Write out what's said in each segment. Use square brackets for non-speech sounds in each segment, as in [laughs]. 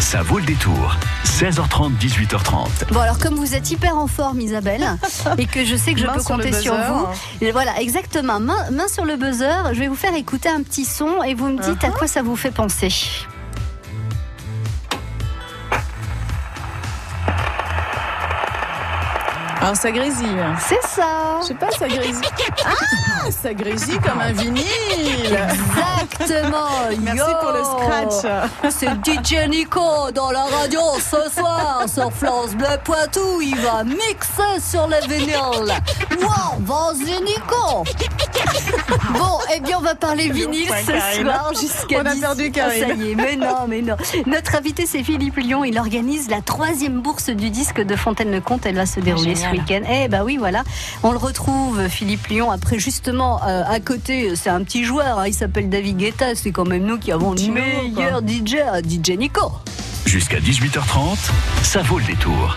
Ça vaut le détour. 16h30, 18h30. Bon alors comme vous êtes hyper en forme Isabelle [laughs] et que je sais que je Main peux sur compter sur vous. Et voilà exactement main, main sur le buzzer. Je vais vous faire écouter un petit son et vous me dites Uh-huh. à quoi ça vous fait penser. Alors ça grésille. C'est ça. Je sais pas, ça grésille. Ah, ça grésille comme un vinyle. Exactement. Merci Yo. pour le scratch. C'est DJ Nico dans la radio ce soir sur France Bleu Poitou. Il va mixer sur les vinyles. Wow, vas-y Nico. [laughs] Bon, eh bien on va parler vinyle ce soir jusqu'à On a 10. perdu Karine. Ah, ça y est, mais non, mais non. Notre invité c'est Philippe Lyon. Il organise la troisième bourse du disque de Fontaine-le-Comte. Elle va se dérouler ce week-end. Eh ben oui, voilà. On le retrouve, Philippe Lyon. Après, justement, euh, à côté, c'est un petit joueur. hein, il s'appelle David Guetta. C'est quand même nous qui avons le quoi. meilleur DJ, euh, DJ Nico. Jusqu'à 18h30, ça vaut le détour.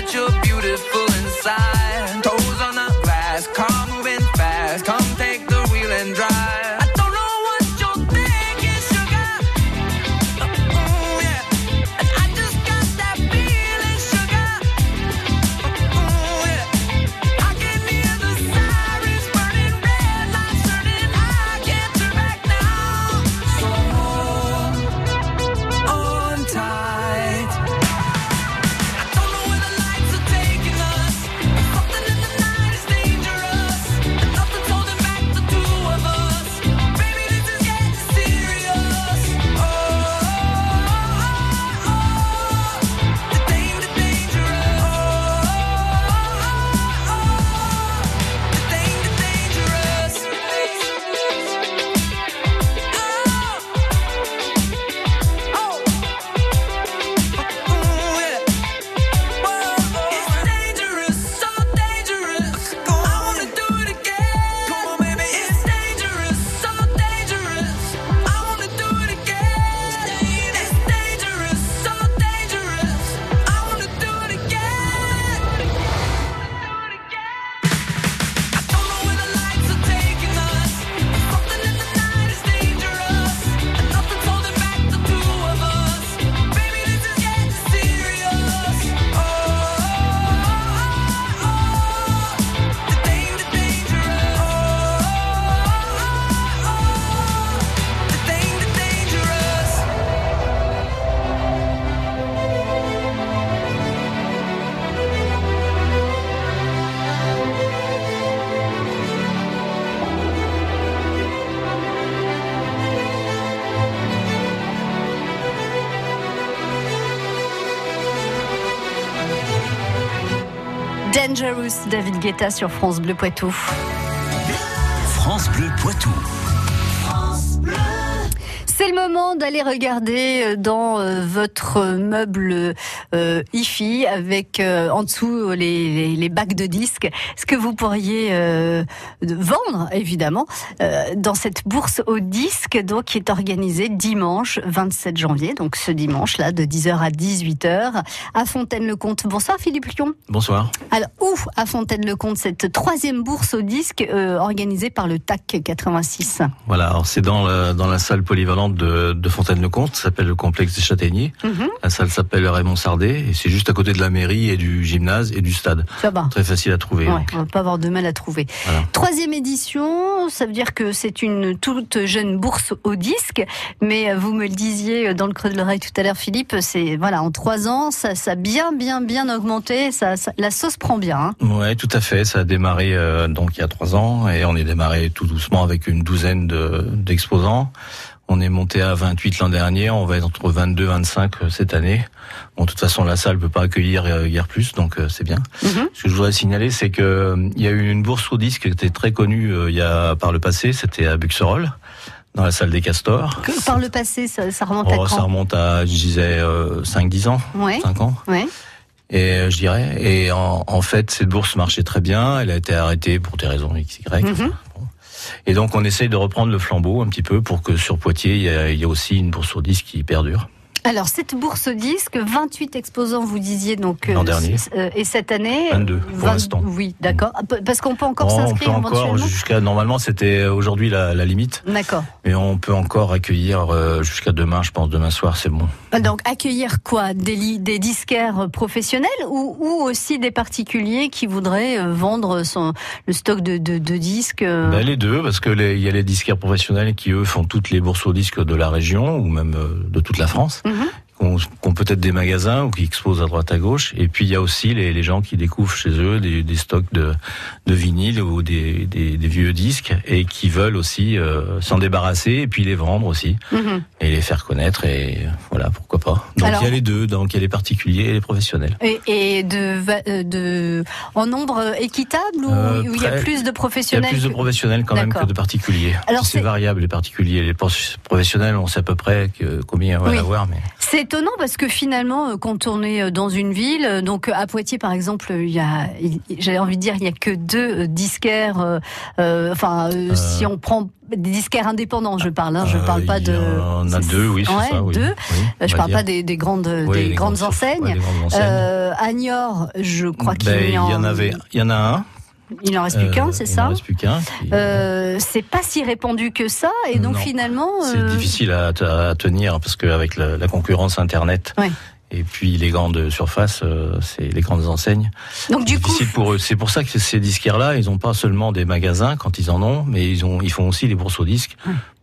That you're beautiful inside. Dangerous, David Guetta sur France Bleu Poitou. France Bleu Poitou. C'est le moment d'aller regarder euh, dans euh, votre meuble euh, IFI avec euh, en dessous les, les, les bacs de disques ce que vous pourriez euh, vendre évidemment euh, dans cette bourse au disque donc qui est organisée dimanche 27 janvier donc ce dimanche là de 10h à 18h à Fontaine-le-Comte. Bonsoir Philippe Lyon. Bonsoir. Alors où à Fontaine-le-Comte cette troisième bourse au disque euh, organisée par le TAC 86 Voilà, c'est dans, le- dans la salle polyvalente de, de Fontaine-le-Comte, s'appelle le complexe des Châtaigniers. Mhm. La salle s'appelle Raymond Et c'est juste à côté de la mairie et du gymnase et du stade. Ça va. Très facile à trouver. Ouais, on va pas avoir de mal à trouver. Voilà. Troisième édition, ça veut dire que c'est une toute jeune bourse au disque, mais vous me le disiez dans le creux de l'oreille tout à l'heure, Philippe, c'est voilà en trois ans, ça, ça a bien bien bien augmenté, ça, ça- la sauce prend bien. hein. Ouais, tout à fait. Ça a démarré euh, donc il y a trois ans et on est démarré tout doucement avec une douzaine de- d'exposants. On est monté à 28 l'an dernier, on va être entre 22 25 euh, cette année. Bon, de toute façon, la salle peut pas accueillir euh, hier plus, donc euh, c'est bien. Mhm. Ce que je voudrais signaler, c'est que euh, il y a eu une bourse au disque qui était très connue il y a par le passé. C'était à Buxerolles, dans la salle des Castors. Que- Par le passé, ça, ça remonte à Oh, ça quand remonte à, je disais, euh, 5-10 ans, Ouais, 5 ans. ouais. Et euh, je dirais, et en, en fait, cette bourse marchait très bien. Elle a été arrêtée pour des raisons XY. Mhm. Bon. Et donc, on essaye de reprendre le flambeau un petit peu pour que sur Poitiers, il y a, aussi une bourse au disque qui perdure. Alors, cette bourse disque, 28 exposants, vous disiez donc. L'an dernier. euh, et cette année 22 pour 20 l'instant. Oui, d'accord. Ah, Parce qu'on peut encore Bon, on peut s'inscrire encore jusqu'à normalement c'était aujourd'hui la, la limite, D'accord. mais on peut encore accueillir euh, jusqu'à demain, je pense demain soir, c'est bon. Donc, accueillir quoi? Des, des disquaires professionnels ou, ou aussi des particuliers qui voudraient euh, vendre son, le stock de, de, de disques euh, Ben, les deux, parce que les- il y a les disquaires professionnels qui eux font toutes les bourses au disque de la région ou même euh, de toute la France. Mhm. Qui ont, qui ont peut-être des magasins ou qui exposent à droite à gauche. Et puis il y a aussi les, les gens qui découvrent chez eux des, des stocks de, de vinyle ou des, des, des vieux disques et qui veulent aussi euh, s'en débarrasser et puis les vendre aussi mhm. et les faire connaître. Et voilà, pourquoi pas. Donc Alors- il y a les deux, donc il y a les particuliers et les professionnels. Et, et de, va- euh, de en nombre équitable ou Euh, où il y a plus de Il y a professionnels plus de professionnels quand même que de particuliers. Alors, c'est variable les particuliers, les prof- professionnels, on sait à peu près que, combien on va Oui. y avoir, mais C'est étonnant parce que finalement, euh, quand on est euh, dans une ville, euh, donc à Poitiers par exemple, il y a, j'avais envie de dire, il y a que deux disquaires. euh, enfin, euh, si on prend des disquaires indépendants, je parle. Hein, je parle pas de. en a deux, oui, Ouais, ça. Oui. deux. Oui, on je parle pas des, des grandes, Oui, des grandes enseignes. ouais, les grandes enseignes. À Niort, je crois qu'il Ben, y, en... y en avait, il y en a un. Il en reste plus qu'un, Euh, c'est Il ça en reste plus qu'un. qui- euh, c'est pas si répandu que ça, et donc Non. finalement, C'est euh, difficile à, à tenir parce qu'avec la, la concurrence Internet Ouais. et puis les grandes surfaces, euh, c'est les grandes enseignes. donc du c'est coup, pour eux. C'est pour ça que ces disquaires-là, ils n'ont pas seulement des magasins quand ils en ont, mais ils ont, ils font aussi les bourses aux disques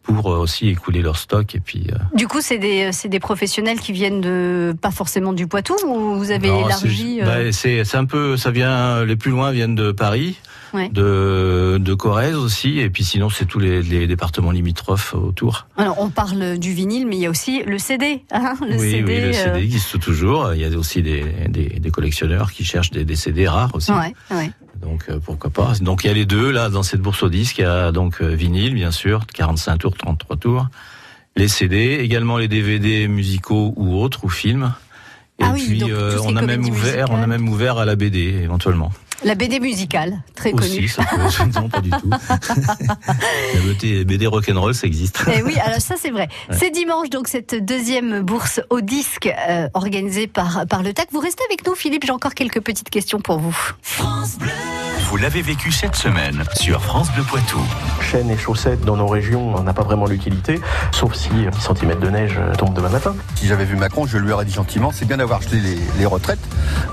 pour euh, aussi écouler leur stock et puis. euh, Du coup, c'est des, c'est des professionnels qui viennent de, pas forcément du Poitou, ou vous avez non, élargi c'est- euh, bah, c'est un peu, ça vient, les plus loin viennent de Paris. Ouais. De, de Corrèze aussi, et puis sinon c'est tous les, les départements limitrophes autour. Alors, on parle du vinyle, mais il y a aussi le CD. Hein, le oui, CD, oui, le CD existe toujours. Il y a aussi des, des, des collectionneurs qui cherchent des, des CD rares aussi. Ouais, ouais. Donc euh, pourquoi pas. Donc il y a les deux là dans cette bourse au disque. Il y a donc euh, vinyle bien sûr, 45 tours, 33 tours. Les CD, également les DVD musicaux ou autres ou films. Et Ah oui, puis euh, on a même ouvert, on a même ouvert à la BD éventuellement. La BD musicale, très Aussi, connue. ça peut, non [laughs] pas du tout. [laughs] la BD, rock'n'roll ça existe. Eh oui, alors ça c'est vrai. C'est dimanche donc cette deuxième bourse au disque euh, organisée par par le TAC. Vous restez avec nous, Philippe. J'ai encore quelques petites questions pour vous. Vous l'avez vécu cette semaine sur France Bleu Poitou. Chaînes et chaussettes dans nos régions, on n'a pas vraiment l'utilité, sauf si 10 cm de neige tombent demain matin. Si j'avais vu Macron, je lui aurais dit gentiment, c'est bien d'avoir jeté les, les retraites,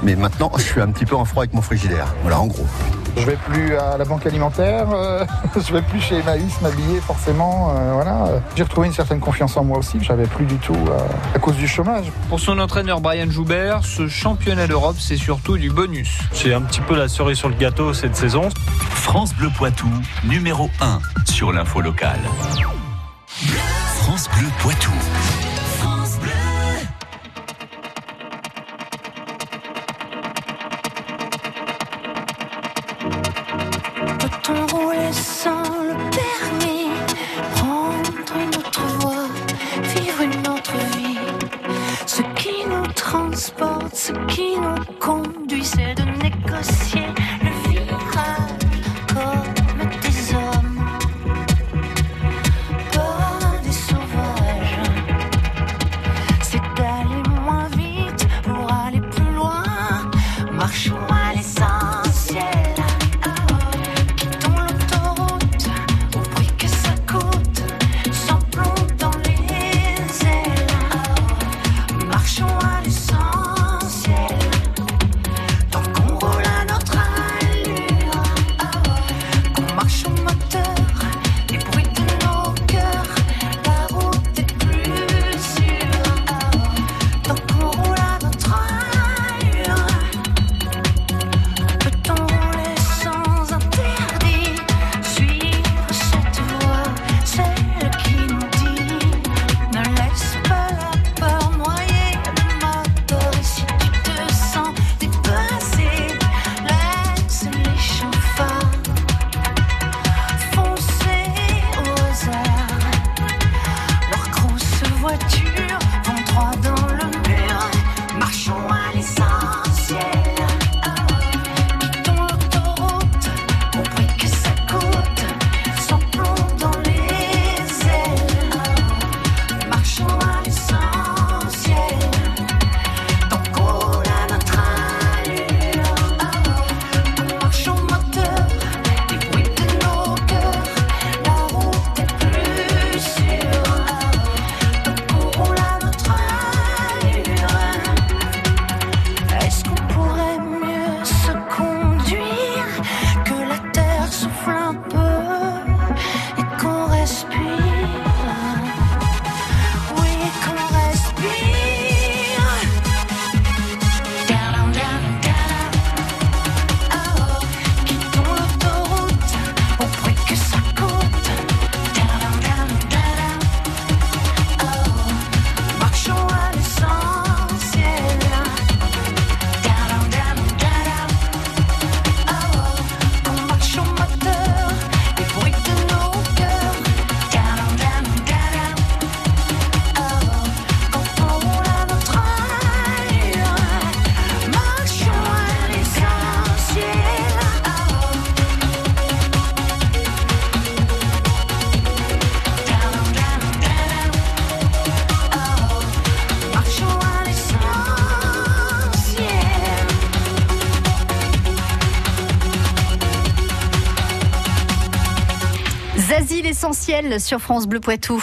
mais maintenant je suis un petit peu en froid avec mon frigidaire. Voilà, en gros. Je vais plus à la banque alimentaire, euh, [laughs] je vais plus chez Emmaüs m'habiller forcément. euh, voilà. J'ai retrouvé une certaine confiance en moi aussi que j'avais plus du tout euh, à cause du chômage. Pour son entraîneur Brian Joubert, ce championnat d'Europe, c'est surtout du bonus. C'est un petit peu la cerise sur le gâteau cette saison. France Bleu Poitou, numéro 1 sur l'info locale. France Bleu Poitou. Sur France Bleu Poitou.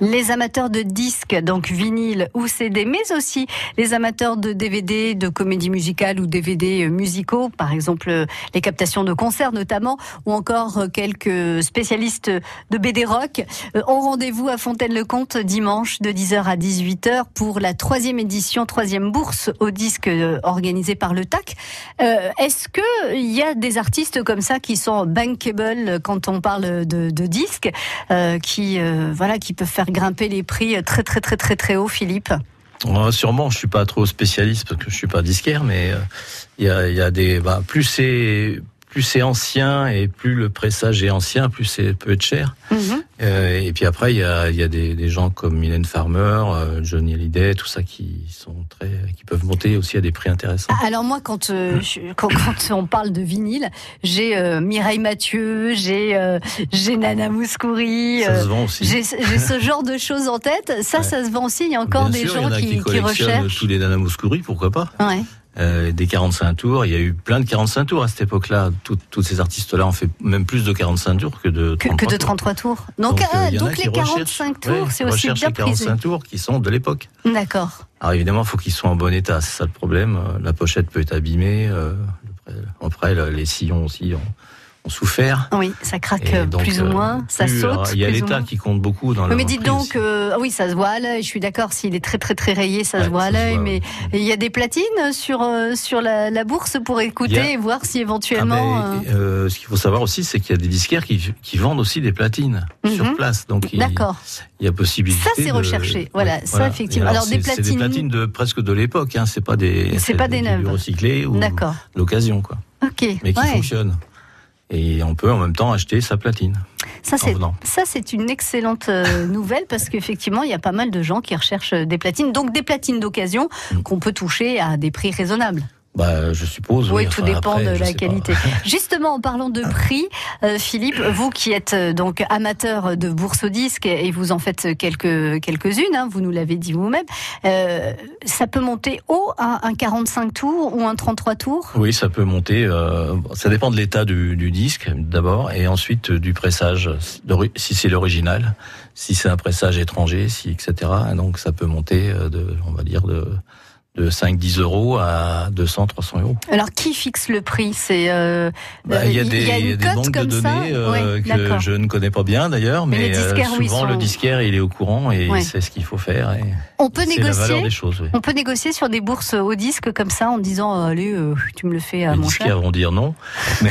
Les amateurs de disques, donc vinyle ou CD, mais aussi les amateurs de DVD, de comédie musicale ou DVD musicaux, par exemple euh, les captations de concerts notamment, ou encore euh, quelques spécialistes de BD rock, euh, ont rendez-vous à Fontaine-le-Comte dimanche de 10h à 18h pour la troisième édition, troisième bourse au disque euh, organisée par le TAC. Euh, Est-ce que il y a des artistes comme ça qui sont bankable quand on parle de, disques, euh, qui euh, voilà, qui peuvent faire grimper les prix très très très très très haut, Philippe Ouais, sûrement, je suis pas trop spécialiste parce que je suis pas disquaire, mais euh, il y, a, il y a des. Bah, plus c'est plus c'est ancien et plus le pressage est ancien, plus c'est peut être cher. Euh, et puis après, il y a, il y a des, des gens comme Mylène Farmer, euh, Johnny Hallyday, tout ça qui sont très, qui peuvent monter aussi à des prix intéressants. Alors moi, quand, euh, je- quand, quand on parle de vinyle, j'ai euh, Mireille Mathieu, j'ai j'ai Nana Mouskouri, Ça se vend aussi. j'ai ce genre de choses en tête. Ça, ça se vend aussi. Il y a encore Bien des sûr, il y gens en a qui, qui qui recherchent. tous les Nana Mouskouri, pourquoi pas Ouais. Euh, des 45 tours. Il y a eu plein de 45 tours à cette époque-là. Tout- Tous ces artistes-là ont fait même plus de 45 tours que de 33 Que, que de tours. 33 tours. Donc, euh, donc qui les recherchent- 45 tours, ouais, c'est aussi bien les prisé. 45 tours qui sont de l'époque. D'accord. Alors évidemment, il faut qu'ils soient en bon état, c'est ça le problème. Euh, La pochette peut être abîmée. euh, après, le- les sillons aussi ont souffert. Oui, ça craque euh, donc, plus ou euh, moins, ça saute. alors, Il y a l'État qui compte beaucoup dans Oui, le mais dites donc, euh, ah oui, ça se voit à l'œil. Je suis d'accord, s'il est très très très rayé, ça se voit à l'œil. Mais il y a des platines sur euh, sur la, la bourse pour écouter a- et voir si Ah, éventuellement. mais, euh, euh, ce qu'il faut savoir aussi, c'est qu'il y a des disquaires qui, qui vendent aussi des platines Mhm. sur place. Donc D'accord. il y a possibilité. Ça, c'est de- recherché. Voilà, ça, effectivement. Alors, des platines- des platines de presque de l'époque. Hein. C'est pas des. C'est pas des neuves. recyclé ou D'accord. l'occasion, quoi. Ok. Mais qui ouais. fonctionnent. Et on peut en même temps acheter sa platine. Ça, c'est venant. ça, c'est une excellente euh, [laughs] nouvelle parce qu'effectivement, il y a pas mal de gens qui recherchent euh, des platines, donc des platines d'occasion Mm. qu'on peut toucher à des prix raisonnables. Bah, je suppose. Oui, Oui, tout Enfin, dépend après, de la pas. qualité. [laughs] Justement, en parlant de prix, euh, Philippe, vous qui êtes euh, donc amateur de bourse au disque et vous en faites quelques quelques-unes, hein, vous nous l'avez dit vous-même, euh, ça peut monter haut à un 45 tours ou un 33 tours? Oui, ça peut monter. euh, ça dépend de l'état du, du disque d'abord, et ensuite du pressage, si c'est l'original, si c'est un pressage étranger, si etc. Donc ça peut monter de, on va dire de de 5-10 euros à 200-300 euros. Alors, qui fixe le prix? C'est euh, Bah, il y a des, y a y a des banques de comme ça? données euh, Ouais, que je ne connais pas bien d'ailleurs, Mais mais, les euh, disquaires, souvent sont- le disquaire il est au courant et Ouais. il sait ce qu'il faut faire. Et On peut négocier. des choses. Oui. On peut négocier sur des bourses au disque comme ça en disant allez, tu me le fais à Les mon disquaires cher. vont dire non, [laughs] mais,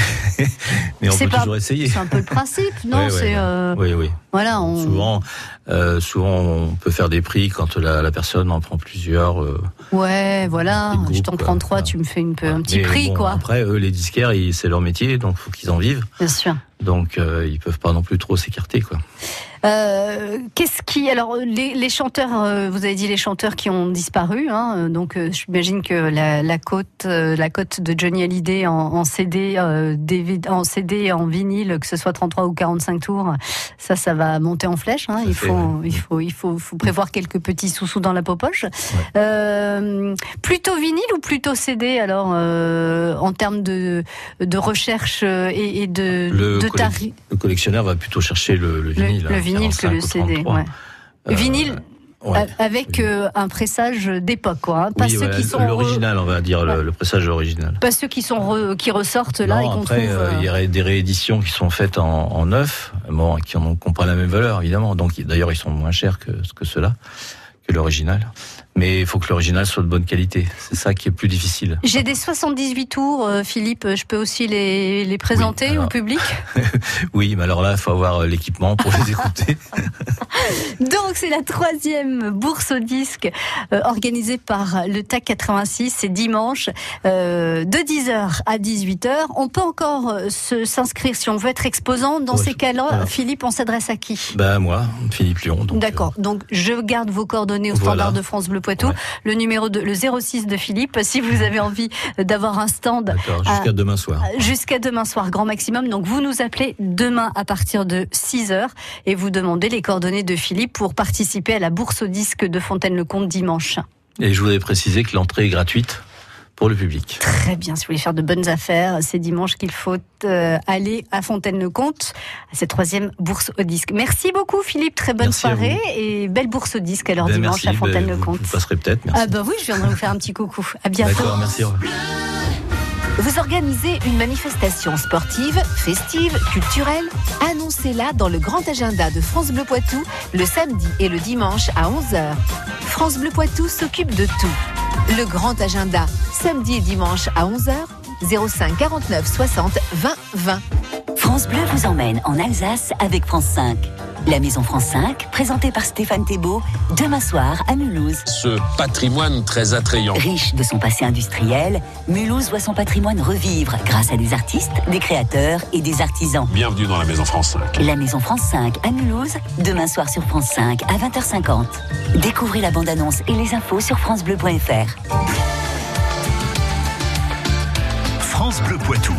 mais on peut pas- toujours essayer. C'est un peu le principe, [laughs] non Ouais, C'est Oui, oui. Voilà, on... Souvent, euh, souvent, on peut faire des prix quand la, la personne en prend plusieurs. euh, ouais, voilà. Groupes, je t'en prends trois, tu me fais une peu, un petit mais prix, bon, quoi. Après, eux, les disquaires, c'est leur métier, donc faut qu'ils en vivent. Bien sûr. Donc, euh, ils peuvent pas non plus trop s'écarter, quoi. Euh, Qu'est-ce qui alors les, les chanteurs, euh, vous avez dit les chanteurs qui ont disparu, hein, donc euh, j'imagine que la, la cote, euh, la cote de Johnny Hallyday en, en CD, DVD en CD, en vinyle, que ce soit 33 ou 45 tours, ça, ça va monter en flèche. Hein, il, fait, faut, ouais. il faut, il faut, faut prévoir quelques petits sous-sous dans la poche. Euh, plutôt vinyle ou plutôt CD alors en termes de, de recherche et, et de, Le, de le collectionneur va plutôt chercher le, le vinyle. le hein, vinyle que 45 le CD. 33. Ouais. Euh, vinyle ouais. avec euh, un pressage d'époque, quoi. hein. Pas Oui, ceux qui sont re- l'original, on va dire, Ouais. le, le pressage original. pas ceux qui sont re- qui ressortent là et qu'on trouve. euh, il y euh, a des rééditions qui sont faites en, en neuf, bon, qui n'ont pas la même valeur, évidemment. Donc, d'ailleurs, ils sont moins chers que, que ceux-là, que l'original. Mais il faut que l'original soit de bonne qualité. C'est ça qui est plus difficile. J'ai des 78 tours, euh, Philippe. Je peux aussi les, les présenter alors- au public? [laughs] Oui, mais alors là, il faut avoir euh, l'équipement pour les écouter. [laughs] Donc c'est la troisième bourse au disque euh, organisée par le TAC 86. C'est dimanche euh, de 10h à 18h. On peut encore s'inscrire si on veut être exposant. Dans Ouais, ces cas-là, voilà. Philippe, on s'adresse à qui? Bah, moi, Philippe Lyon. D'accord. Donc je garde vos coordonnées au Voilà. standard de France Bleu Poitou. Le numéro de, le 06 de Philippe, si vous avez envie d'avoir un stand. D'accord, jusqu'à demain soir. Jusqu'à demain soir, grand maximum. Donc vous nous appelez demain à partir de 6 heures et vous demandez les coordonnées de Philippe pour participer à la bourse au disque de Fontaine-le-Comte dimanche. Et je voudrais préciser que l'entrée est gratuite pour le public. Très bien, si vous voulez faire de bonnes affaires, c'est dimanche qu'il faut euh, aller à Fontaine-le-Comte, à cette troisième bourse au disque. Merci beaucoup Philippe, très bonne Merci soirée et belle bourse au disque alors Ben, dimanche merci, à ben, Fontaine-le-Comte. Vous passerez peut-être, merci. Ah bah oui, je viendrai vous faire un petit coucou. À bientôt. D'accord, merci. Vous organisez une manifestation sportive, festive, culturelle Annoncez-la dans le grand agenda de France Bleu Poitou le samedi et le dimanche à 11h. France Bleu Poitou s'occupe de tout. Le grand agenda, samedi et dimanche à 11h, 05 49 60 20 20. France Bleu vous emmène en Alsace avec France 5. La Maison France 5, présentée par Stéphane Thébault, demain soir à Mulhouse. Ce patrimoine très attrayant. Riche de son passé industriel, Mulhouse voit son patrimoine revivre grâce à des artistes, des créateurs et des artisans. Bienvenue dans la Maison France 5. La Maison France 5 à Mulhouse, demain soir sur France 5 à 20h50. Découvrez la bande-annonce et les infos sur francebleu.fr. France Bleu Poitou.